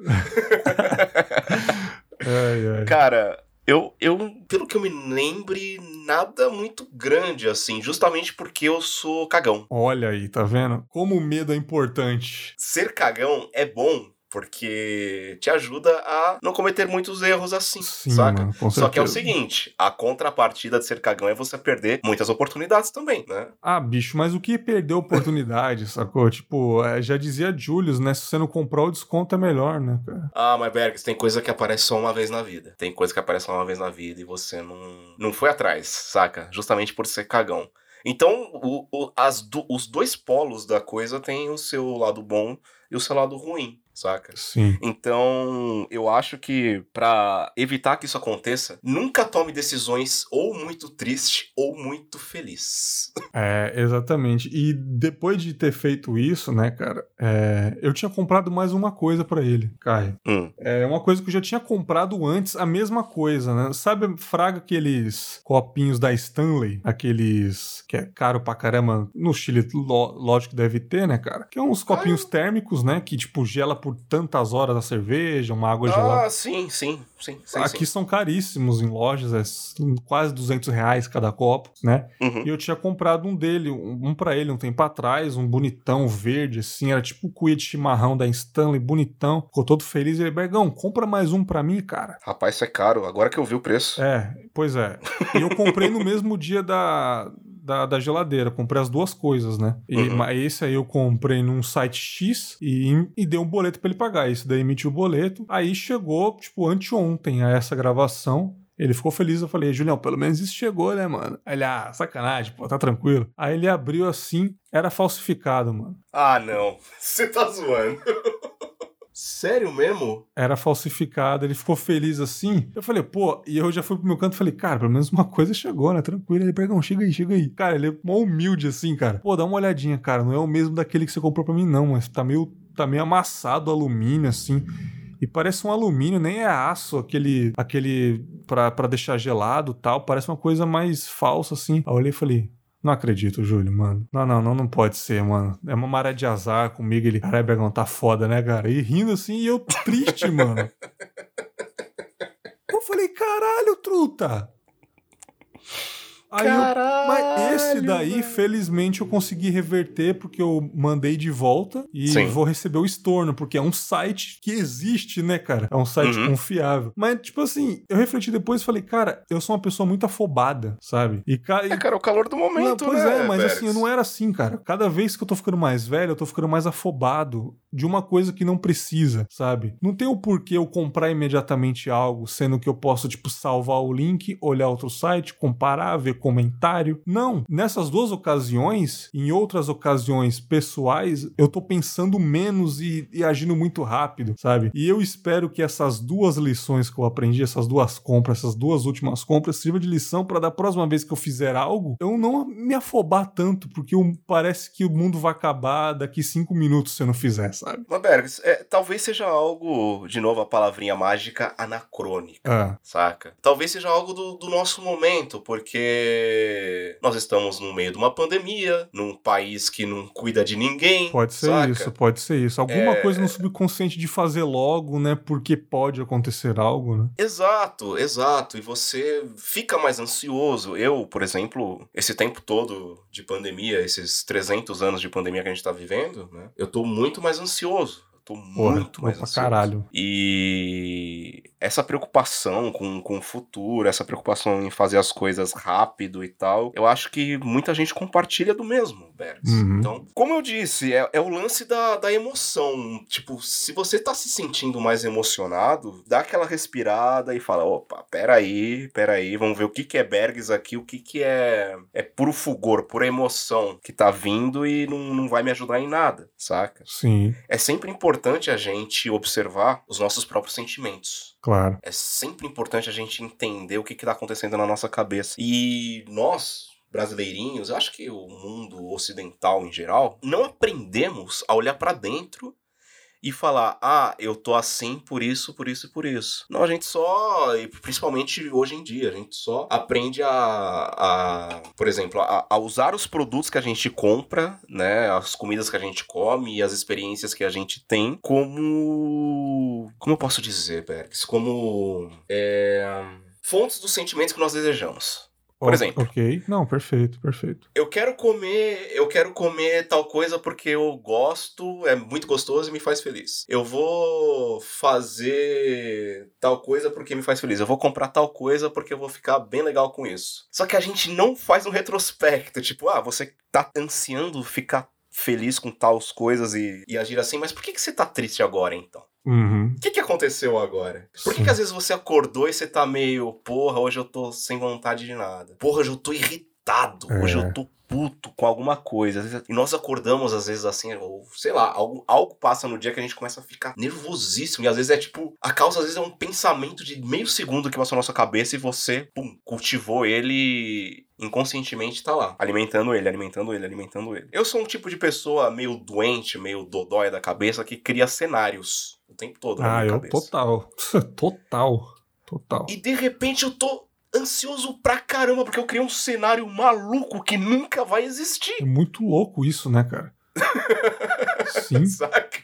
ai, ai. Cara, eu, eu, pelo que eu me lembre, nada muito grande assim, justamente porque eu sou cagão. Olha aí, tá vendo? Como o medo é importante. Ser cagão é bom porque te ajuda a não cometer muitos erros assim, Sim, saca? Mano, Só que é o seguinte, a contrapartida de ser cagão é você perder muitas oportunidades também, né? Ah, bicho, mas o que perder oportunidade, sacou? Tipo, é, já dizia Julius, né? Se você não comprar, o desconto é melhor, né, cara? Ah, mas Bergs, tem coisa que aparece só uma vez na vida. Tem coisa que aparece só uma vez na vida e você não, não foi atrás, saca? Justamente por ser cagão. Então, o, o, as do, os dois polos da coisa têm o seu lado bom e o seu lado ruim saca? Sim. Então, eu acho que para evitar que isso aconteça, nunca tome decisões ou muito triste ou muito feliz. É, exatamente. E depois de ter feito isso, né, cara, é, eu tinha comprado mais uma coisa para ele, Caio. Hum. É uma coisa que eu já tinha comprado antes, a mesma coisa, né? Sabe, fraga aqueles copinhos da Stanley, aqueles que é caro pra caramba, no Chile, lógico que deve ter, né, cara? Que é uns copinhos térmicos, né, que tipo gela por tantas horas a cerveja, uma água gelada. Ah, sim, sim, sim. sim Aqui sim. são caríssimos em lojas, é quase 200 reais cada copo, né? Uhum. E eu tinha comprado um dele, um, para ele um tempo atrás, um bonitão verde, assim, era tipo o cuia de chimarrão da Stanley, bonitão. Ficou todo feliz. Ele, Bergão, compra mais um para mim, cara. Rapaz, isso é caro, agora que eu vi o preço. É, pois é. E eu comprei no mesmo dia da, da, da geladeira. Comprei as duas coisas, né? E uhum. esse aí eu comprei num site X e, e dei um boleto para ele pagar. Esse daí emitiu o boleto. Aí chegou, tipo, anteontem a essa gravação. Ele ficou feliz, eu falei, Julião, pelo menos isso chegou, né, mano? Ele, ah, sacanagem, pô, tá tranquilo. Aí ele abriu assim, era falsificado, mano. Ah, não. Você tá zoando. Sério mesmo? Era falsificado, ele ficou feliz assim. Eu falei, pô, e eu já fui pro meu canto e falei, cara, pelo menos uma coisa chegou, né? Tranquilo. Ele, perdão, chega aí, chega aí. Cara, ele é mó humilde assim, cara. Pô, dá uma olhadinha, cara. Não é o mesmo daquele que você comprou pra mim, não, mas tá meio, tá meio amassado alumínio, assim. E parece um alumínio, nem é aço, aquele, aquele pra deixar gelado tal. Parece uma coisa mais falsa, assim. Aí eu olhei e falei, não acredito, Júlio, mano. Não, não, não, não pode ser, mano. É uma maré de azar comigo. Ele, caralho, Bergão, tá foda, né, cara? E rindo assim, e eu triste, mano. Eu falei, caralho, truta. Aí eu, mas esse daí, felizmente, eu consegui reverter porque eu mandei de volta e Sim. vou receber o estorno, porque é um site que existe, né, cara? É um site uhum. confiável. Mas, tipo assim, eu refleti depois e falei, cara, eu sou uma pessoa muito afobada, sabe? E, ca... é, cara, o calor do momento, não, pois né, é, mas assim, eu não era assim, cara. Cada vez que eu tô ficando mais velho, eu tô ficando mais afobado de uma coisa que não precisa, sabe? Não tem o porquê eu comprar imediatamente algo, sendo que eu posso, tipo, salvar o link, olhar outro site, comparar, ver comentário. Não. Nessas duas ocasiões, em outras ocasiões pessoais, eu tô pensando menos e, e agindo muito rápido, sabe? E eu espero que essas duas lições que eu aprendi, essas duas compras, essas duas últimas compras, sirva de lição para da próxima vez que eu fizer algo, eu não me afobar tanto, porque eu, parece que o mundo vai acabar daqui cinco minutos se eu não fizer, sabe? Mas, é, talvez seja algo, de novo a palavrinha mágica, anacrônica, ah. saca? Talvez seja algo do, do nosso momento, porque porque nós estamos no meio de uma pandemia, num país que não cuida de ninguém. Pode ser saca? isso, pode ser isso. Alguma É- coisa no subconsciente de fazer logo, né? Porque pode acontecer algo, né? Exato, exato. E você fica mais ansioso. Eu, por exemplo, esse tempo todo de pandemia, esses 300 anos de pandemia que a gente tá vivendo, né? Eu tô muito mais ansioso. Tô Porra, muito mais ansioso. caralho. E essa preocupação com, com o futuro, essa preocupação em fazer as coisas rápido e tal, eu acho que muita gente compartilha do mesmo, Bergs. Uhum. Então, como eu disse, é, é o lance da, da emoção. Tipo, se você tá se sentindo mais emocionado, dá aquela respirada e fala: opa, peraí, peraí, vamos ver o que, que é Bergs aqui, o que, que é, é puro fulgor, pura emoção que tá vindo e não, não vai me ajudar em nada, saca? Sim, É sempre importante a gente observar os nossos próprios sentimentos. claro. É sempre importante a gente entender o que está acontecendo na nossa cabeça. E nós, brasileirinhos, eu acho que o mundo ocidental em geral, não aprendemos a olhar para dentro e falar, ah, eu tô assim por isso, por isso e por isso. Não, a gente só, e principalmente hoje em dia, a gente só aprende a, a por exemplo, a, a usar os produtos que a gente compra, né, as comidas que a gente come e as experiências que a gente tem como, como eu posso dizer, Bergs, como é, fontes dos sentimentos que nós desejamos. Por O- exemplo. Ok. Não, perfeito, perfeito. Eu quero comer, eu quero comer tal coisa porque eu gosto, é muito gostoso e me faz feliz. Eu vou fazer tal coisa porque me faz feliz. Eu vou comprar tal coisa porque eu vou ficar bem legal com isso. Só que a gente não faz um retrospecto, tipo, ah, você tá ansiando ficar feliz com tais coisas e, e agir assim, mas por que, que você tá triste agora então? Uhum. O que, que aconteceu agora? Por que, que às vezes você acordou e você tá meio, porra, hoje eu tô sem vontade de nada? Porra, hoje eu tô irritado. Hoje É. eu tô puto com alguma coisa. Vezes- E nós acordamos, às vezes, assim, ou sei lá, algo, algo passa no dia que a gente começa a ficar nervosíssimo. E às vezes é tipo, a causa às vezes é um pensamento de meio segundo que passou na sua cabeça e você, pum, cultivou ele inconscientemente tá lá, alimentando ele, alimentando ele, alimentando ele. Eu sou um tipo de pessoa meio doente, meio dodóia da cabeça que cria cenários o tempo todo na Ah, minha eu cabeça. total. Total. Total. E de repente eu tô ansioso pra caramba porque eu criei um cenário maluco que nunca vai existir. É muito louco isso, né, cara? Sim. Saca?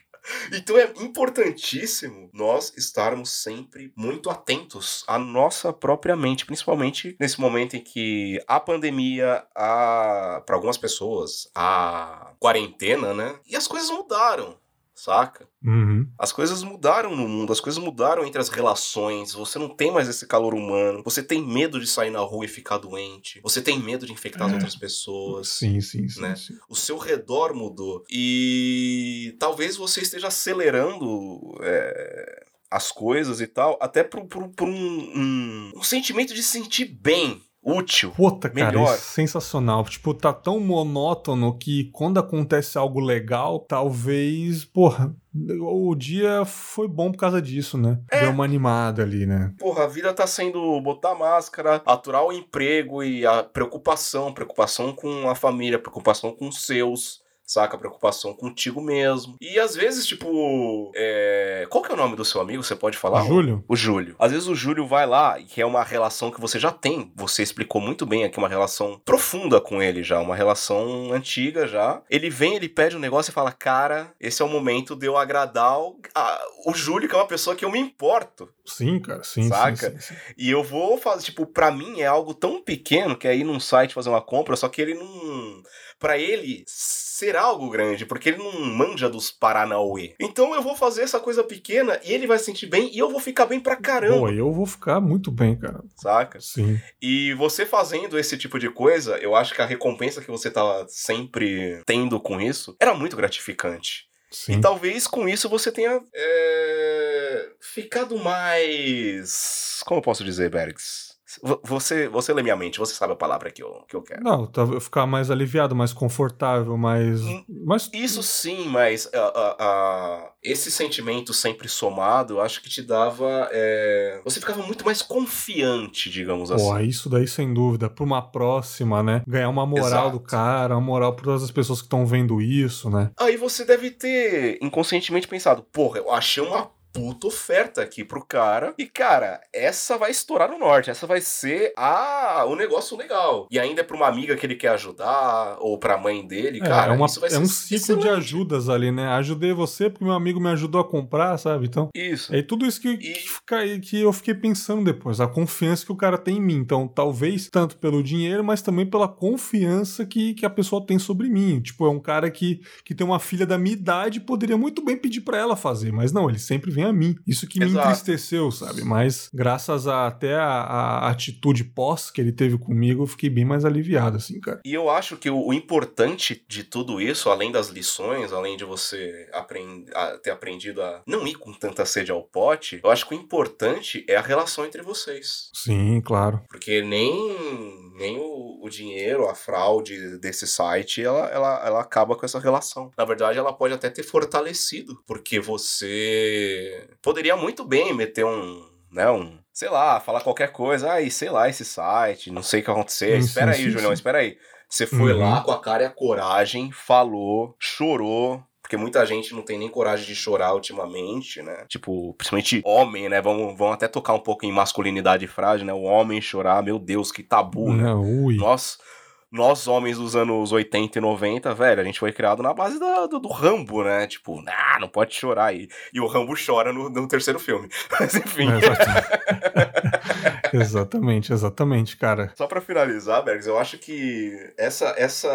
Então é importantíssimo nós estarmos sempre muito atentos à nossa própria mente, principalmente nesse momento em que a pandemia, a para algumas pessoas, a quarentena, né? E as coisas mudaram, saca? Uhum. As coisas mudaram no mundo, as coisas mudaram entre as relações. Você não tem mais esse calor humano. Você tem medo de sair na rua e ficar doente. Você tem medo de infectar as É. outras pessoas Sim, sim, sim, né? sim. o seu redor mudou. E talvez você esteja acelerando é, as coisas e tal, até por, por, por um, um, um sentimento de se sentir bem, útil. Puta, cara, Melhor. isso é sensacional. Tipo, tá tão monótono que quando acontece algo legal, talvez, porra, o dia foi bom por causa disso, né? É. Deu uma animada ali, né? Porra, a vida tá sendo botar máscara, aturar o emprego e a preocupação, preocupação com a família, preocupação com os seus. Saca? Preocupação contigo mesmo. E às vezes, tipo. é, Qual que é o nome do seu amigo? Você pode falar? Júlio? O Júlio. Às vezes o Júlio vai lá, que é uma relação que você já tem. Você explicou muito bem aqui, uma relação profunda com ele já, uma relação antiga já. Ele vem, ele pede um negócio e fala: Cara, esse é o momento de eu agradar o, a- o Júlio, que é uma pessoa que eu me importo. Sim, cara, sim, Saca? sim, sim, sim. E eu vou fazer, tipo, pra mim é algo tão pequeno que é ir num site fazer uma compra, só que ele não. Pra ele será algo grande, porque ele não manja dos Paranauê. Então eu vou fazer essa coisa pequena e ele vai se sentir bem e eu vou ficar bem pra caramba, Pô, eu vou ficar muito bem, cara. saca? Sim. E você fazendo esse tipo de coisa, eu acho que a recompensa que você tava sempre tendo com isso era muito gratificante. Sim. E talvez com isso você tenha é, ficado mais. Como eu posso dizer, Bergs? Vo- Você, você lê minha mente, você sabe a palavra que eu, que eu quero. Não, tá- eu ficar mais aliviado, mais confortável, mais. Hum, mais... Isso sim, mas ah, ah, ah, esse sentimento sempre somado, eu acho que te dava. é, Você ficava muito mais confiante, digamos assim. Pô, isso daí sem dúvida. Pra uma próxima, né? Ganhar uma moral Exato. do cara, uma moral pra todas as pessoas que estão vendo isso, né? Aí você deve ter inconscientemente pensado, porra, eu achei uma puta oferta aqui pro cara. E, cara, essa vai estourar no norte. Essa vai ser a, o negócio legal. E ainda é pra uma amiga que ele quer ajudar, ou pra mãe dele, é, cara. É, uma, isso vai é um ciclo excelente. de ajudas ali, né? Ajudei você porque meu amigo me ajudou a comprar, sabe? Então. Isso. É tudo isso que, E- que, fica- que eu fiquei pensando depois. A confiança que o cara tem em mim. Então, talvez tanto pelo dinheiro, mas também pela confiança que, que a pessoa tem sobre mim. Tipo, é um cara que, que tem uma filha da minha idade poderia muito bem pedir pra ela fazer, mas não, ele sempre vem a mim. Isso que me Exato. entristeceu, sabe? Mas graças a, até a, a atitude pós que ele teve comigo, eu fiquei bem mais aliviado, assim, cara. E eu acho que o, o importante de tudo isso, além das lições, além de você aprend- a- ter aprendido a não ir com tanta sede ao pote, eu acho que o importante é a relação entre vocês. Sim, claro. Porque nem, nem o, o dinheiro, a fraude desse site, ela, ela, ela acaba com essa relação. Na verdade, ela pode até ter fortalecido, porque você poderia muito bem meter um, né, um, sei lá, falar qualquer coisa, aí, sei lá, esse site, não sei o que. Sim, espera aí, Julião, espera aí. Você foi Uhum. lá com a cara e a coragem, falou, chorou, porque muita gente não tem nem coragem de chorar ultimamente, né? Tipo, principalmente homem, né? Vamos, vamos até tocar um pouco em masculinidade frágil, né? O homem chorar, meu Deus, que tabu, né? É, ui. Nós, nós homens dos anos 80 e 90, velho, a gente foi criado na base da- do, do Rambo, né? Tipo, ah, não pode chorar. E, e o Rambo chora no, no terceiro filme. Mas enfim. Exatamente. exatamente, exatamente, cara. Só pra finalizar, Bergs, eu acho que essa, essa.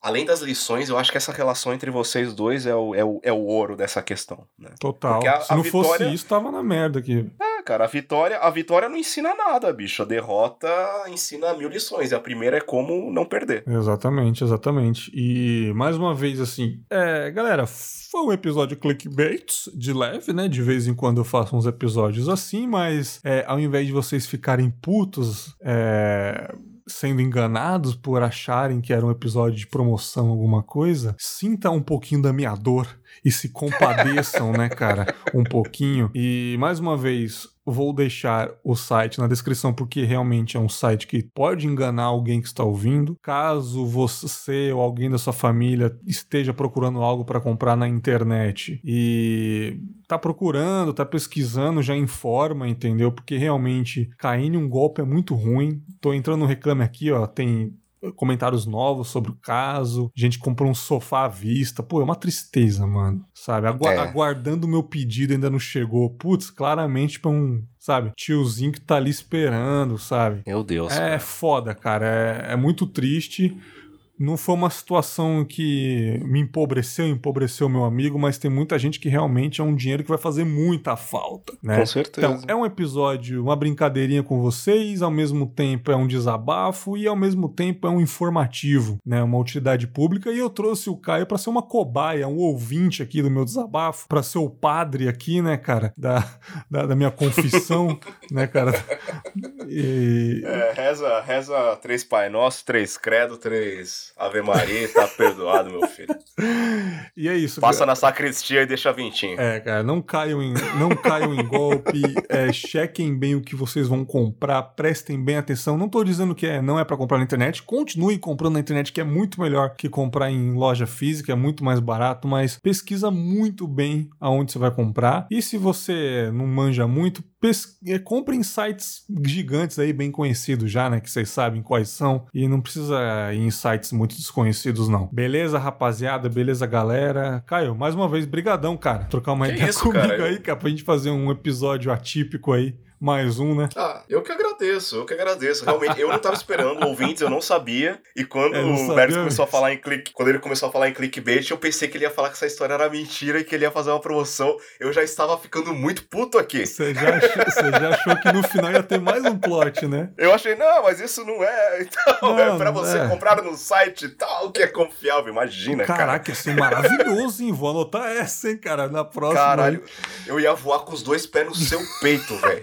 Além das lições, eu acho que essa relação entre vocês dois é o, é o, é o ouro dessa questão, né? Total. A- Se a não vitória- fosse isso, tava na merda aqui. É, cara, a vitória, a vitória não ensina nada, bicho. A derrota ensina mil lições. E a primeira é como não perder. Exatamente, exatamente. E mais uma vez, assim, é, galera, foi um episódio clickbait de leve, né? De vez em quando eu faço uns episódios assim, mas é, ao invés de vocês ficarem putos, é, sendo enganados por acharem que era um episódio de promoção, alguma coisa, sinta um pouquinho da minha dor e se compadeçam, né, cara, um pouquinho. E mais uma vez, vou deixar o site na descrição porque realmente é um site que pode enganar alguém que está ouvindo. Caso você ou alguém da sua família esteja procurando algo para comprar na internet e tá procurando, tá pesquisando, já informa, entendeu? Porque realmente cair em um golpe é muito ruim. Tô entrando no reclame aqui, ó, tem comentários novos sobre o caso. Gente comprou um sofá à vista. Pô, é uma tristeza, mano. Sabe? Agua É. Aguardando o meu pedido ainda não chegou. Putz, claramente pra um, sabe, tiozinho que tá ali esperando, sabe? Meu Deus. É foda, cara. É, é muito triste. Não foi uma situação que me empobreceu, empobreceu meu amigo, mas tem muita gente que realmente é um dinheiro que vai fazer muita falta, né? Com certeza. Então, é um episódio, uma brincadeirinha com vocês, ao mesmo tempo é um desabafo e ao mesmo tempo é um informativo, né? Uma utilidade pública. E eu trouxe o Caio para ser uma cobaia, um ouvinte aqui do meu desabafo, para ser o padre aqui, né, cara, da, da, da minha confissão, né, cara? E, É, reza, reza três Pai Nosso, três Credo, três Ave Maria e tá perdoado, meu filho. e é isso. Passa cara. na sacristia e deixa vintinho. É, cara, não caiam em, não caiam em golpe, é, chequem bem o que vocês vão comprar, prestem bem atenção. Não tô dizendo que é, não é para comprar na internet, continue comprando na internet, que é muito melhor que comprar em loja física, é muito mais barato, mas pesquisa muito bem aonde você vai comprar. E se você não manja muito, é, compre em sites gigantes aí, bem conhecidos já, né? Que vocês sabem quais são. E não precisa ir em sites muito desconhecidos, não. Beleza, rapaziada? Beleza, galera? Caio, mais uma vez, brigadão, cara. Trocar uma Que ideia isso, comigo cara, aí, cara, pra gente fazer um episódio atípico aí. Mais um, né? Ah, eu que agradeço, eu que agradeço. Realmente, eu não tava esperando, ouvintes, eu não sabia. E quando É, o sabia Bergs começou a falar em click, quando ele começou a falar em clickbait, eu pensei que ele ia falar que essa história era mentira e que ele ia fazer uma promoção. Eu já estava ficando muito puto aqui. Você já, achou, já achou que no final ia ter mais um plot, né? Eu achei, não, mas isso não é. Então, é Não, pra não você é. comprar no site tal, que é confiável. Imagina, cara. Caraca, ia ser maravilhoso, hein? Vou anotar essa, hein, cara, na próxima. Caralho, eu ia voar com os dois pés no seu peito, velho.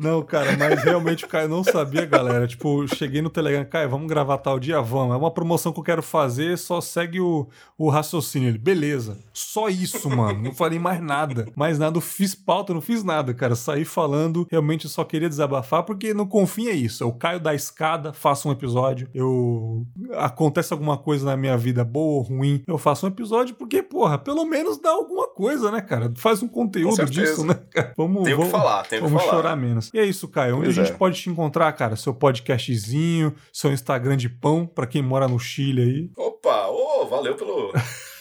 Não, cara, mas realmente o Caio não sabia, galera. Tipo, cheguei no Telegram, Caio, vamos gravar tal dia? Vamos. É uma promoção que eu quero fazer, só segue o, o raciocínio. Ele, beleza. Só isso, mano. Não falei mais nada. Mais nada, eu fiz pauta, não fiz nada, cara. Saí falando, realmente eu só queria desabafar, porque no Confim é isso. Eu caio da escada, faço um episódio. Eu. Acontece alguma coisa na minha vida, boa ou ruim, eu faço um episódio, porque, porra, pelo menos dá alguma coisa, né, cara? Faz um conteúdo disso, né, cara? Vamos, tem vamos, que falar, tem vamos que falar. chorar menos. E é isso, Caio. Onde pois a gente é. pode te encontrar, cara? Seu podcastzinho, seu Instagram de pão, pra quem mora no Chile aí. Opa, ô, oh, valeu pelo.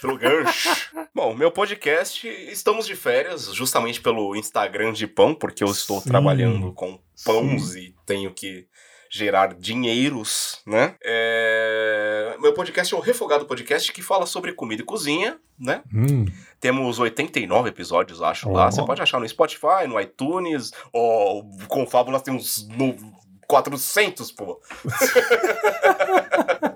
pelo gancho. Bom, meu podcast, estamos de férias, justamente pelo Instagram de pão, porque eu estou Sim. trabalhando com pães Sim. e tenho que gerar dinheiros, né? É... Meu podcast é o Refogado Podcast, que fala sobre comida e cozinha, né? Hum. Temos 89 episódios, acho, oh. lá. Você pode achar no Spotify, no iTunes, ou com Fábula tem uns no... 400, pô.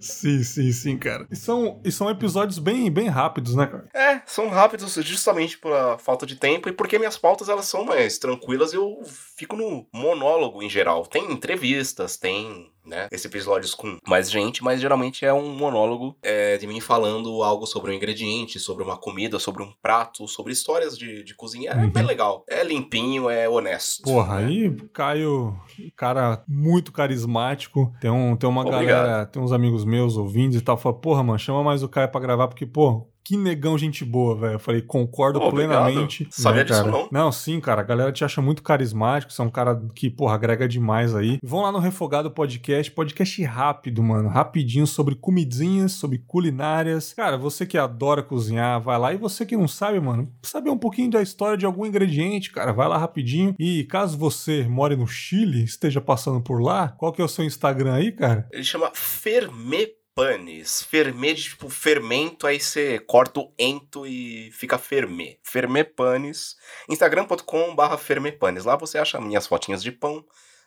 sim, sim, sim, cara. E são, e são episódios bem, bem rápidos, né, cara? É, são rápidos justamente pela falta de tempo e porque minhas pautas elas são mais tranquilas eu fico no monólogo em geral. Tem entrevistas, tem né? Esses episódios com mais gente, mas geralmente é um monólogo é, de mim falando algo sobre um ingrediente, sobre uma comida, sobre um prato, sobre histórias de, de cozinha. É uhum. bem legal. É limpinho, é honesto. Porra, né? aí Caio, cara muito carismático. Tem, um, tem uma Obrigado. galera, tem uns amigos meus ouvindo e tal, fala, porra, mano, chama mais o Caio pra gravar, porque, pô, que negão gente boa, velho. Eu falei, concordo oh, plenamente. Obrigado. Sabia né, disso não? Não, sim, cara. A galera te acha muito carismático. Você é um cara que, porra, agrega demais aí. Vão lá no Refogado Podcast. Podcast rápido, mano. Rapidinho sobre comidinhas, sobre culinárias. Cara, você que adora cozinhar, vai lá. E você que não sabe, mano, saber um pouquinho da história de algum ingrediente, cara, vai lá rapidinho. E caso você more no Chile, esteja passando por lá, qual que é o seu Instagram aí, cara? Ele chama Ferme panes. Fermê de tipo fermento, aí você corta o ento e fica fermê. Fermê panes. Instagram.com barra fermepanes. Lá você acha minhas fotinhas de pão,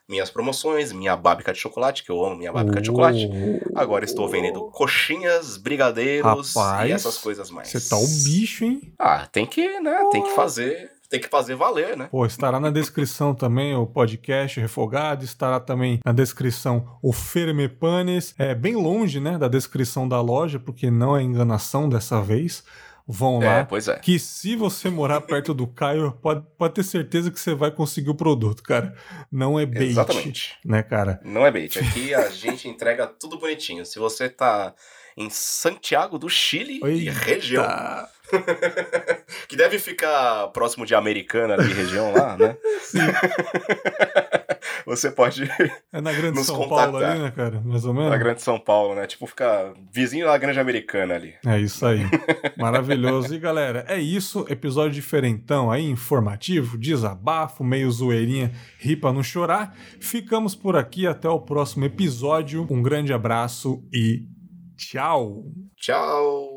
minhas promoções, minha bábica de chocolate, que eu amo minha bábica de chocolate. Agora estou vendendo coxinhas, brigadeiros Rapaz, e essas coisas mais. Você tá o bicho, hein? Ah, tem que, né? Tem que fazer tem que fazer valer, né? Pô, estará na descrição também o podcast Refogado, estará também na descrição o Fermepanes, é bem longe, né, da descrição da loja, porque não é enganação dessa vez. Vão é, lá. Pois é. Que se você morar perto do Caio, pode, pode ter certeza que você vai conseguir o produto, cara. Não é bait. Exatamente. Né, cara? Não é bait. Aqui a gente entrega tudo bonitinho. Se você tá em Santiago do Chile Eita. e região que deve ficar próximo de Americana ali, região lá, né? Sim. Você pode. É na Grande São contactar. Paulo ali, né, cara? Mais ou menos. Na Grande São Paulo, né? Tipo, ficar vizinho da Grande Americana ali. É isso aí. Maravilhoso. E galera, é isso. Episódio diferentão aí, informativo, desabafo, meio zoeirinha, ri pra não chorar. Ficamos por aqui. Até o próximo episódio. Um grande abraço e tchau. Tchau.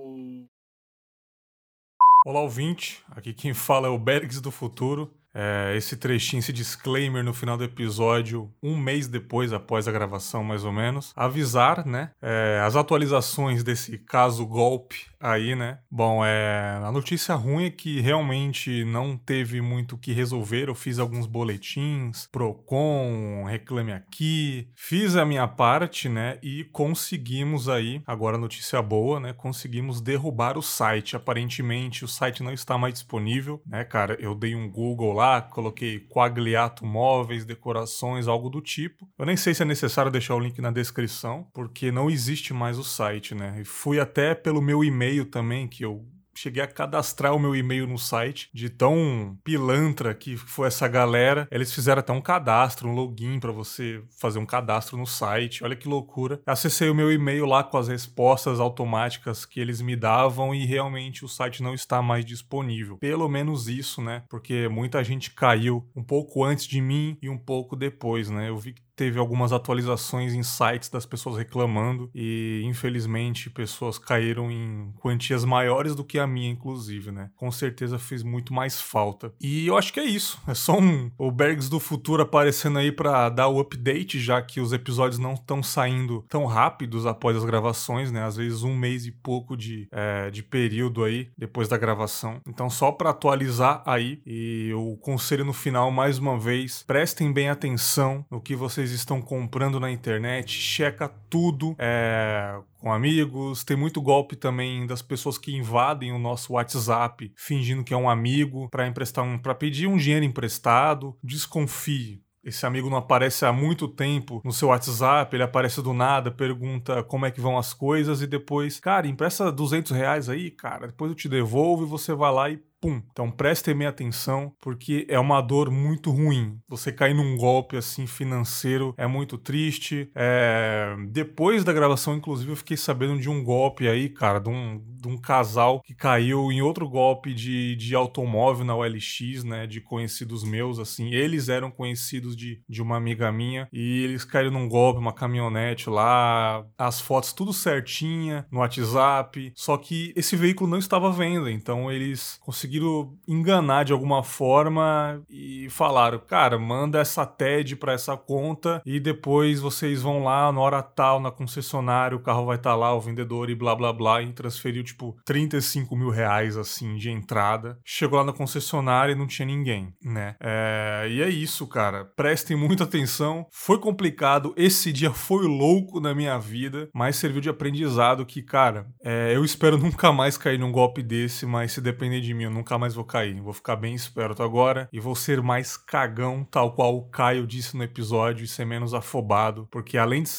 Olá, ouvinte. Aqui quem fala é o Bergs do Futuro. É, esse trechinho, esse disclaimer no final do episódio, um mês depois, após a gravação, mais ou menos, avisar, né, é, as atualizações desse caso golpe aí, né? Bom, é, a notícia ruim é que realmente não teve muito o que resolver. Eu fiz alguns boletins, Procon, reclame aqui, fiz a minha parte, né? E conseguimos aí, agora notícia boa, né? Conseguimos derrubar o site. Aparentemente o site não está mais disponível, né, cara? Eu dei um Google lá, coloquei Quagliato Móveis, decorações, algo do tipo. Eu nem sei se é necessário deixar o link na descrição, porque não existe mais o site, né? E fui até pelo meu e-mail também, que eu cheguei a cadastrar o meu e-mail no site, de tão pilantra que foi essa galera. Eles fizeram até um cadastro, um login para você fazer um cadastro no site. Olha que loucura. Acessei o meu e-mail lá com as respostas automáticas que eles me davam e realmente o site não está mais disponível. Pelo menos isso, né? Porque muita gente caiu um pouco antes de mim e um pouco depois, né? Eu vi que teve algumas atualizações em sites das pessoas reclamando e infelizmente pessoas caíram em quantias maiores do que a minha, inclusive, né? Com certeza fez muito mais falta. E eu acho que é isso. É só um o Bergs do futuro aparecendo aí para dar o update, já que os episódios não estão saindo tão rápidos após as gravações, né? Às vezes um mês e pouco de, é, de período aí depois da gravação. Então só para atualizar aí e o conselho no final mais uma vez, prestem bem atenção no que vocês estão comprando na internet, checa tudo, é, com amigos. Tem muito golpe também das pessoas que invadem o nosso WhatsApp fingindo que é um amigo para emprestar um para pedir um dinheiro emprestado. Desconfie. Esse amigo não aparece há muito tempo no seu WhatsApp, ele aparece do nada, pergunta como é que vão as coisas e depois, cara, empresta 200 reais aí, cara, depois eu te devolvo e você vai lá e pum. Então prestem bem atenção, porque é uma dor muito ruim. Você cair num golpe assim financeiro é muito triste. É... Depois da gravação, inclusive, eu fiquei sabendo de um golpe aí, cara, de um, de um casal que caiu em outro golpe de, de automóvel na OLX, né? De conhecidos meus, assim. Eles eram conhecidos de, de uma amiga minha e eles caíram num golpe, uma caminhonete lá, as fotos tudo certinha no WhatsApp. Só que esse veículo não estava à venda, então eles conseguiram conseguiram enganar de alguma forma e falaram, cara, manda essa TED para essa conta e depois vocês vão lá na hora tal, na concessionária, o carro vai estar tá lá, o vendedor e blá blá blá, e transferiu tipo 35 mil reais assim de entrada. Chegou lá na concessionária e não tinha ninguém, né? É, e é isso, cara. Prestem muita atenção. Foi complicado, esse dia foi louco na minha vida, mas serviu de aprendizado que, cara, é, eu espero nunca mais cair num golpe desse, mas se depender de mim, eu nunca mais vou cair. Vou ficar bem esperto agora e vou ser mais cagão, tal qual o Caio disse no episódio, e ser menos afobado. Porque além de,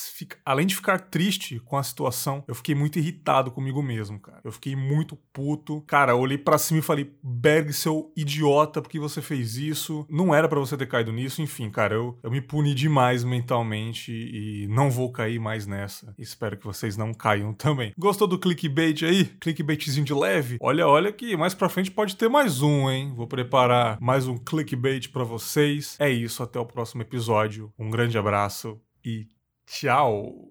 além de ficar triste com a situação, eu fiquei muito irritado comigo mesmo, cara. Eu fiquei muito puto. Cara, olhei para cima e falei: Berg, seu idiota, porque você fez isso? Não era para você ter caído nisso. Enfim, cara, eu, eu me puni demais mentalmente e não vou cair mais nessa. Espero que vocês não caiam também. Gostou do clickbait aí? Clickbaitzinho de leve? Olha, olha que mais pra frente pode pode ter mais um, hein? Vou preparar mais um clickbait para vocês. É isso, até o próximo episódio. Um grande abraço e tchau!